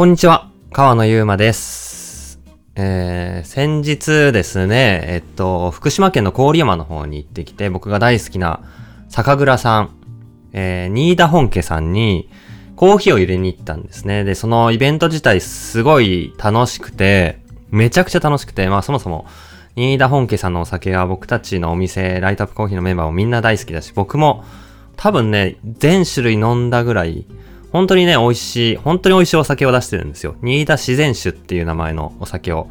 こんにちは、川野ゆうまです。えー、先日ですね、えっと、福島県の郡山の方に行ってきて、僕が大好きな酒蔵さん、えー、新田本家さんにコーヒーを入れに行ったんですね。で、そのイベント自体すごい楽しくて、めちゃくちゃ楽しくて、まあそもそも、新田本家さんのお酒は僕たちのお店、ライトアップコーヒーのメンバーもみんな大好きだし、僕も多分ね、全種類飲んだぐらい、本当にね、美味しい、本当に美味しいお酒を出してるんですよ。新田自然酒っていう名前のお酒を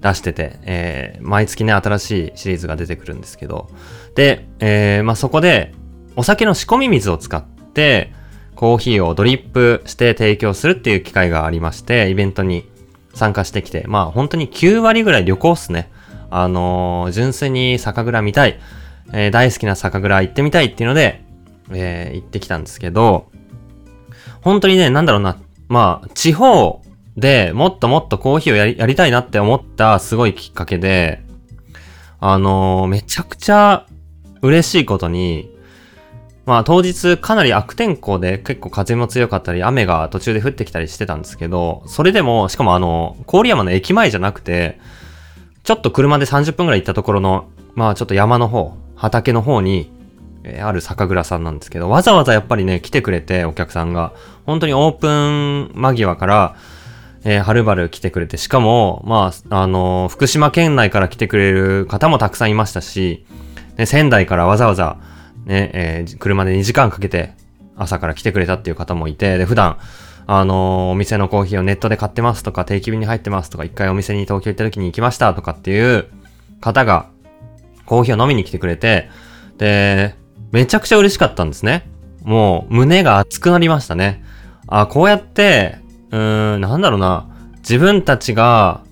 出してて、えー、毎月ね、新しいシリーズが出てくるんですけど、で、えー、まあ、そこで、お酒の仕込み水を使って、コーヒーをドリップして提供するっていう機会がありまして、イベントに参加してきて、まあ、本当に9割ぐらい旅行っすね。あのー純粋に酒蔵見たい、えー大好きな酒蔵行ってみたいっていうので、えー行ってきたんですけど、本当にね、なんだろうな、まあ、地方でもっともっとコーヒーをやりやりたいなって思ったすごいきっかけで、あのーめちゃくちゃ嬉しいことに、まあ当日かなり悪天候で結構風も強かったり雨が途中で降ってきたりしてたんですけど、それでも、しかもあの、郡山の駅前じゃなくて、ちょっと車で30分くらい行ったところの、まあちょっと山の方、畑の方に、えある酒蔵さんなんですけど、わざわざやっぱりね、来てくれて、お客さんが。本当にオープン間際から、えーはるばる来てくれて、しかも、まあ、あのー福島県内から来てくれる方もたくさんいましたし、ね、仙台からわざわざ、ね、えー車で2時間かけて、朝から来てくれたっていう方もいて、で、普段、あのお店のコーヒーをネットで買ってますとか、定期便に入ってますとか、一回お店に東京行った時に行きましたとかっていう方が、コーヒーを飲みに来てくれて、で、めちゃくちゃ嬉しかったんですね。もう、胸が熱くなりましたね。あ、こうやって、うーん、なんだろうな、自分たちが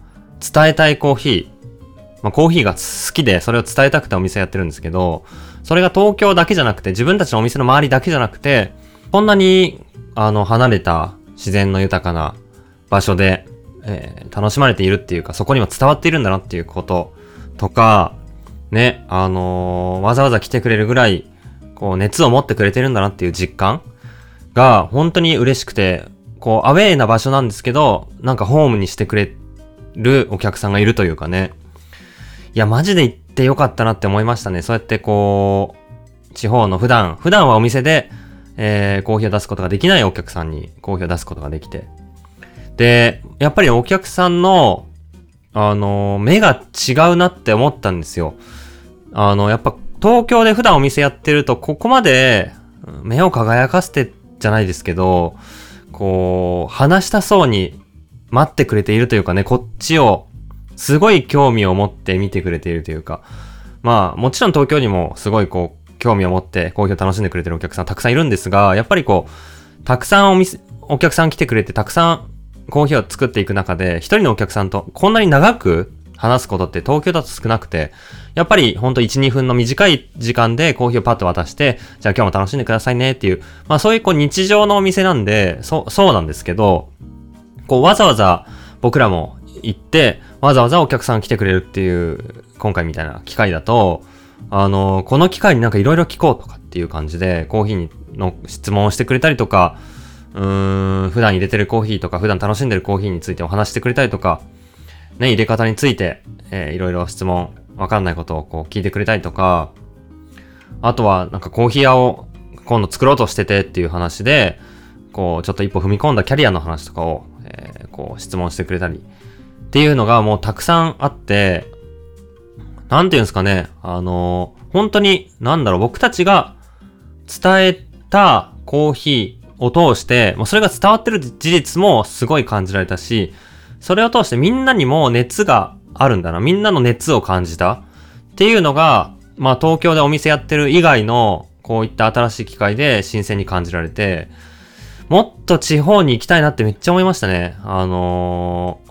伝えたいコーヒー、まあ、コーヒーが好きで、それを伝えたくてお店やってるんですけど、それが東京だけじゃなくて、自分たちのお店の周りだけじゃなくて、こんなに、あの、離れた自然の豊かな場所で、えー楽しまれているっていうか、そこにも伝わっているんだなっていうこととか、ね、あのーわざわざ来てくれるぐらい、こう、熱を持ってくれてるんだなっていう実感が、本当に嬉しくて、こう、アウェーな場所なんですけど、なんかホームにしてくれるお客さんがいるというかね。いや、マジで行ってよかったなって思いましたね。そうやってこう、地方の普段、普段はお店で、えー、コーヒーを出すことができないお客さんにコーヒーを出すことができて。で、やっぱりお客さんの、あの、目が違うなって思ったんですよ。あの、やっぱ東京で普段お店やってると、ここまで目を輝かせてじゃないですけど、こう、話したそうに待ってくれているというかね、こっちをすごい興味を持って見てくれているというか、まあ、もちろん東京にもすごいこう、興味を持ってコーヒーを楽しんでくれてるお客さんたくさんいるんですが、やっぱりこう、たくさんお店、お客さん来てくれて、たくさんコーヒーを作っていく中で、一人のお客さんとこんなに長く話すことって東京だと少なくて、やっぱりほんと1、2分の短い時間でコーヒーをパッと渡して、じゃあ今日も楽しんでくださいねっていう、まあそういうこう日常のお店なんで、そう、そうなんですけど、こうわざわざ僕らも行って、わざわざお客さん来てくれるっていう、今回みたいな機会だと、あの、この機会になんかいろいろ聞こうとかっていう感じで、コーヒーの質問をしてくれたりとか、うーん、普段入れてるコーヒーとか、普段楽しんでるコーヒーについてお話してくれたりとか、ね、入れ方について、えーいろいろ質問、わかんないことをこう聞いてくれたりとか、あとはなんかコーヒー屋を今度作ろうとしててっていう話で、こう、ちょっと一歩踏み込んだキャリアの話とかを、えーこう質問してくれたり、っていうのがもうたくさんあって、なんていうんですかね、あのー本当に、なんだろう、僕たちが伝えたコーヒーを通して、もうそれが伝わってる事実もすごい感じられたし、それを通してみんなにも熱があるんだな、みんなの熱を感じたっていうのが、まあ東京でお店やってる以外の、こういった新しい機会で新鮮に感じられて、もっと地方に行きたいなってめっちゃ思いましたね。あのー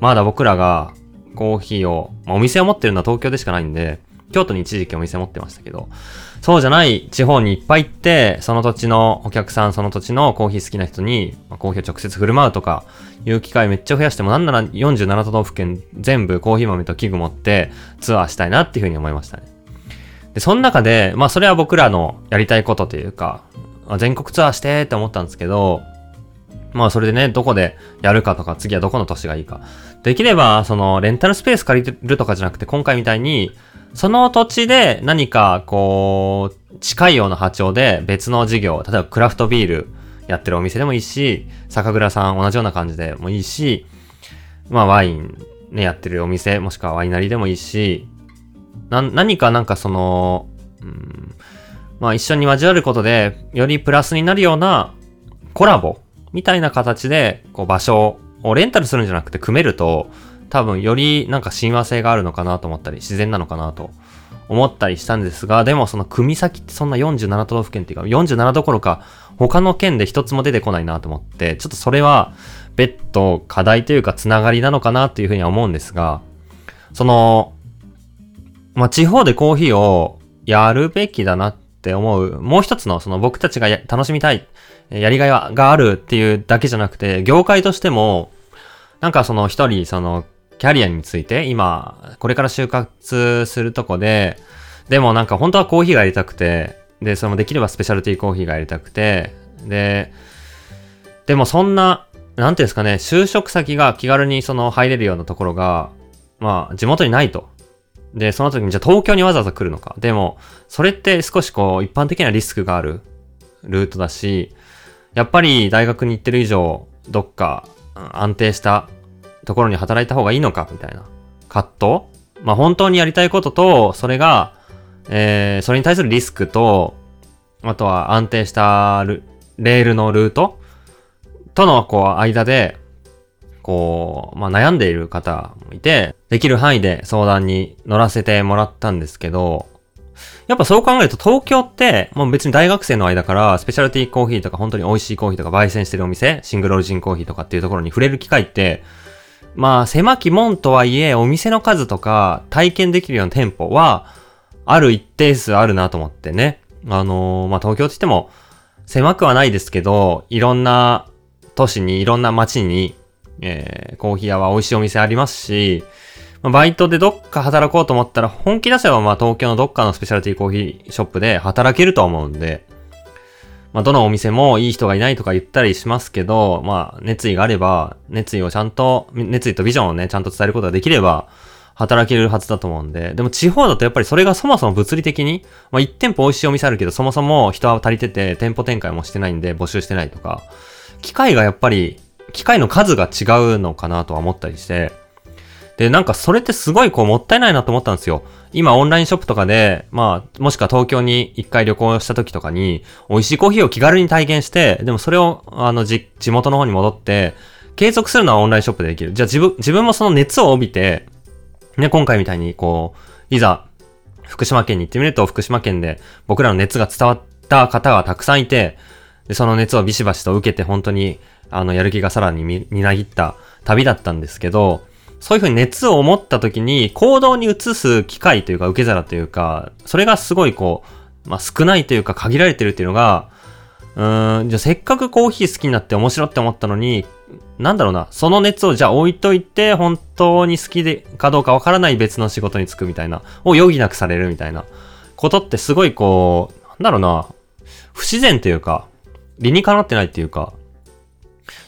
まだ僕らがコーヒーを、まあ、お店を持ってるのは東京でしかないんで、京都に一時期お店持ってましたけど、そうじゃない地方にいっぱい行って、その土地のお客さん、その土地のコーヒー好きな人に、まあコーヒーを直接振る舞うとか、いう機会めっちゃ増やしても、なんなら47都道府県全部コーヒー豆と器具持ってツアーしたいなっていうふうに思いましたね。で、その中で、まあそれは僕らのやりたいことというか、ま全国ツアーしてって思ったんですけど、まあそれでね、どこでやるかとか、次はどこの都市がいいか。できれば、その、レンタルスペース借りるとかじゃなくて、今回みたいに、その土地で何か、こう、近いような波長で別の事業、例えばクラフトビールやってるお店でもいいし、酒蔵さん同じような感じでもいいし、まあワインね、やってるお店、もしくはワイナリーでもいいし、な、何かなんかその、うん、まあ一緒に交わることで、よりプラスになるようなコラボみたいな形で、こう場所をレンタルするんじゃなくて組めると、多分よりなんか親和性があるのかなと思ったり、自然なのかなと思ったりしたんですが、でもその組先ってそんな47都道府県っていうか、47どころか他の県で一つも出てこないなと思って、ちょっとそれは別途課題というかつながりなのかなっていうふうには思うんですが、その、まあ、地方でコーヒーをやるべきだなって思う、もう一つのその僕たちが楽しみたいやりがいがあるっていうだけじゃなくて、業界としても、なんかその一人、その、キャリアについて、今、これから就活するとこで、でもなんか本当はコーヒーがやりたくて、で、そのできればスペシャルティーコーヒーがやりたくて、で、でもそんな、なんていうんですかね、就職先が気軽にその入れるようなところが、まあ、地元にないと。で、その時にじゃあ東京にわざわざ来るのか。でも、それって少しこう、一般的なリスクがあるルートだし、やっぱり大学に行ってる以上、どっか安定したところに働いた方がいいのかみたいな。葛藤？まあ本当にやりたいことと、それが、えー、それに対するリスクと、あとは安定したレールのルート？とのこう間で、こう、まあ悩んでいる方もいて、できる範囲で相談に乗らせてもらったんですけど、やっぱそう考えると東京って、もう別に大学生の間からスペシャルティーコーヒーとか本当に美味しいコーヒーとか焙煎してるお店、シングルオリジンコーヒーとかっていうところに触れる機会って、まあ狭き門とはいえお店の数とか体験できるような店舗はある一定数あるなと思ってね。あのー、まあ東京って言っても狭くはないですけど、いろんな都市にいろんな街に、えー、コーヒー屋は美味しいお店ありますし、まバイトでどっか働こうと思ったら、本気出せばまあ東京のどっかのスペシャルティーコーヒーショップで働けると思うんで、まあどのお店もいい人がいないとか言ったりしますけど、まあ熱意があれば、熱意をちゃんと、熱意とビジョンをね、ちゃんと伝えることができれば、働けるはずだと思うんで、でも地方だとやっぱりそれがそもそも物理的に、まあ1店舗美味しいお店あるけど、そもそも人は足りてて、店舗展開もしてないんで募集してないとか、機械がやっぱり、機械の数が違うのかなとは思ったりして、で、なんかそれってすごいこうもったいないなと思ったんですよ。今オンラインショップとかで、まあ、もしくは東京に一回旅行した時とかに、美味しいコーヒーを気軽に体験して、でもそれを、あの、じ、地元の方に戻って、継続するのはオンラインショップでできる。じゃあ自分、自分もその熱を帯びて、ね、今回みたいにこう、いざ、福島県に行ってみると、福島県で僕らの熱が伝わった方がたくさんいて、でその熱をビシバシと受けて本当に、あの、やる気がさらにみ、みなぎった旅だったんですけど、そういうふうに熱を持った時に行動に移す機会というか受け皿というか、それがすごいこう、まあ、少ないというか限られてるっていうのが、うーん、じゃあせっかくコーヒー好きになって面白って思ったのに、なんだろうな、その熱をじゃあ置いといて、本当に好きでかどうかわからない別の仕事に就くみたいな、を余儀なくされるみたいなことってすごいこう、なんだろうな、不自然というか、理にかなってないっていうか、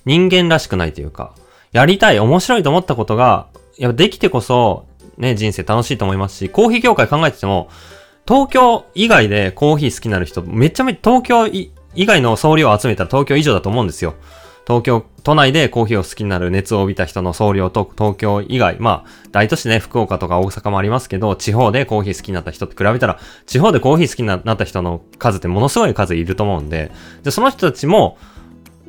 人間らしくないというか、やりたい、面白いと思ったことが、やっぱできてこそ、ね、人生楽しいと思いますし、コーヒー業界考えてても、東京以外でコーヒー好きになる人、めちゃめちゃ東京以外の総量を集めたら東京以上だと思うんですよ。東京都内でコーヒーを好きになる熱を帯びた人の総量と東京以外、まあ、大都市ね、福岡とか大阪もありますけど、地方でコーヒー好きになった人って比べたら、地方でコーヒー好きになった人の数ってものすごい数いると思うんで、で、その人たちも、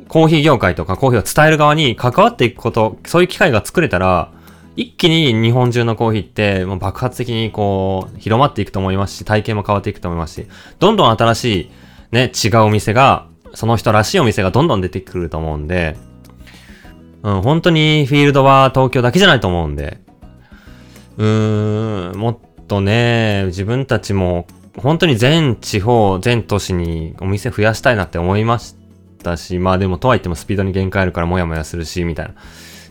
コーヒー業界とかコーヒーを伝える側に関わっていくこと、そういう機会が作れたら、一気に日本中のコーヒーってもう爆発的にこう広まっていくと思いますし、体験も変わっていくと思いますし、どんどん新しいね、違うお店が、その人らしいお店がどんどん出てくると思うんで、うん、本当にフィールドは東京だけじゃないと思うんで、うーん、もっとね、自分たちも本当に全地方、全都市にお店増やしたいなって思いましたたし、まあでもとはいってもスピードに限界あるからモヤモヤするし、みたいな。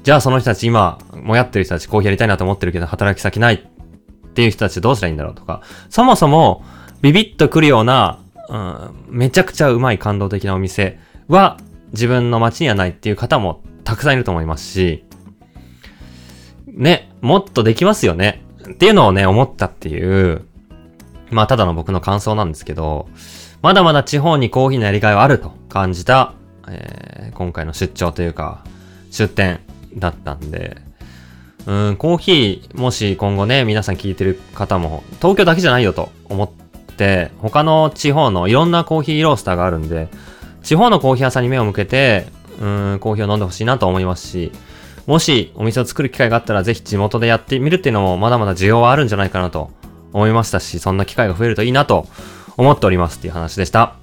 じゃあその人たち今、もやってる人たちコーヒーやりたいなと思ってるけど働き先ないっていう人たちどうしたらいいんだろうとか、そもそもビビッとくるような、うん、めちゃくちゃうまい感動的なお店は自分の街にはないっていう方もたくさんいると思いますし、ね、もっとできますよね。っていうのをね、思ったっていう、まあ、ただの僕の感想なんですけど、まだまだ地方にコーヒーのやりがいはあると感じた、えー、今回の出張というか、出店だったんで、うん、コーヒー、もし今後ね、皆さん聞いてる方も、東京だけじゃないよと思って、他の地方のいろんなコーヒーロースターがあるんで、地方のコーヒー屋さんに目を向けて、うん、コーヒーを飲んでほしいなと思いますし、もしお店を作る機会があったらぜひ地元でやってみるっていうのもまだまだ需要はあるんじゃないかなと思いましたし、そんな機会が増えるといいなと思っておりますっていう話でした。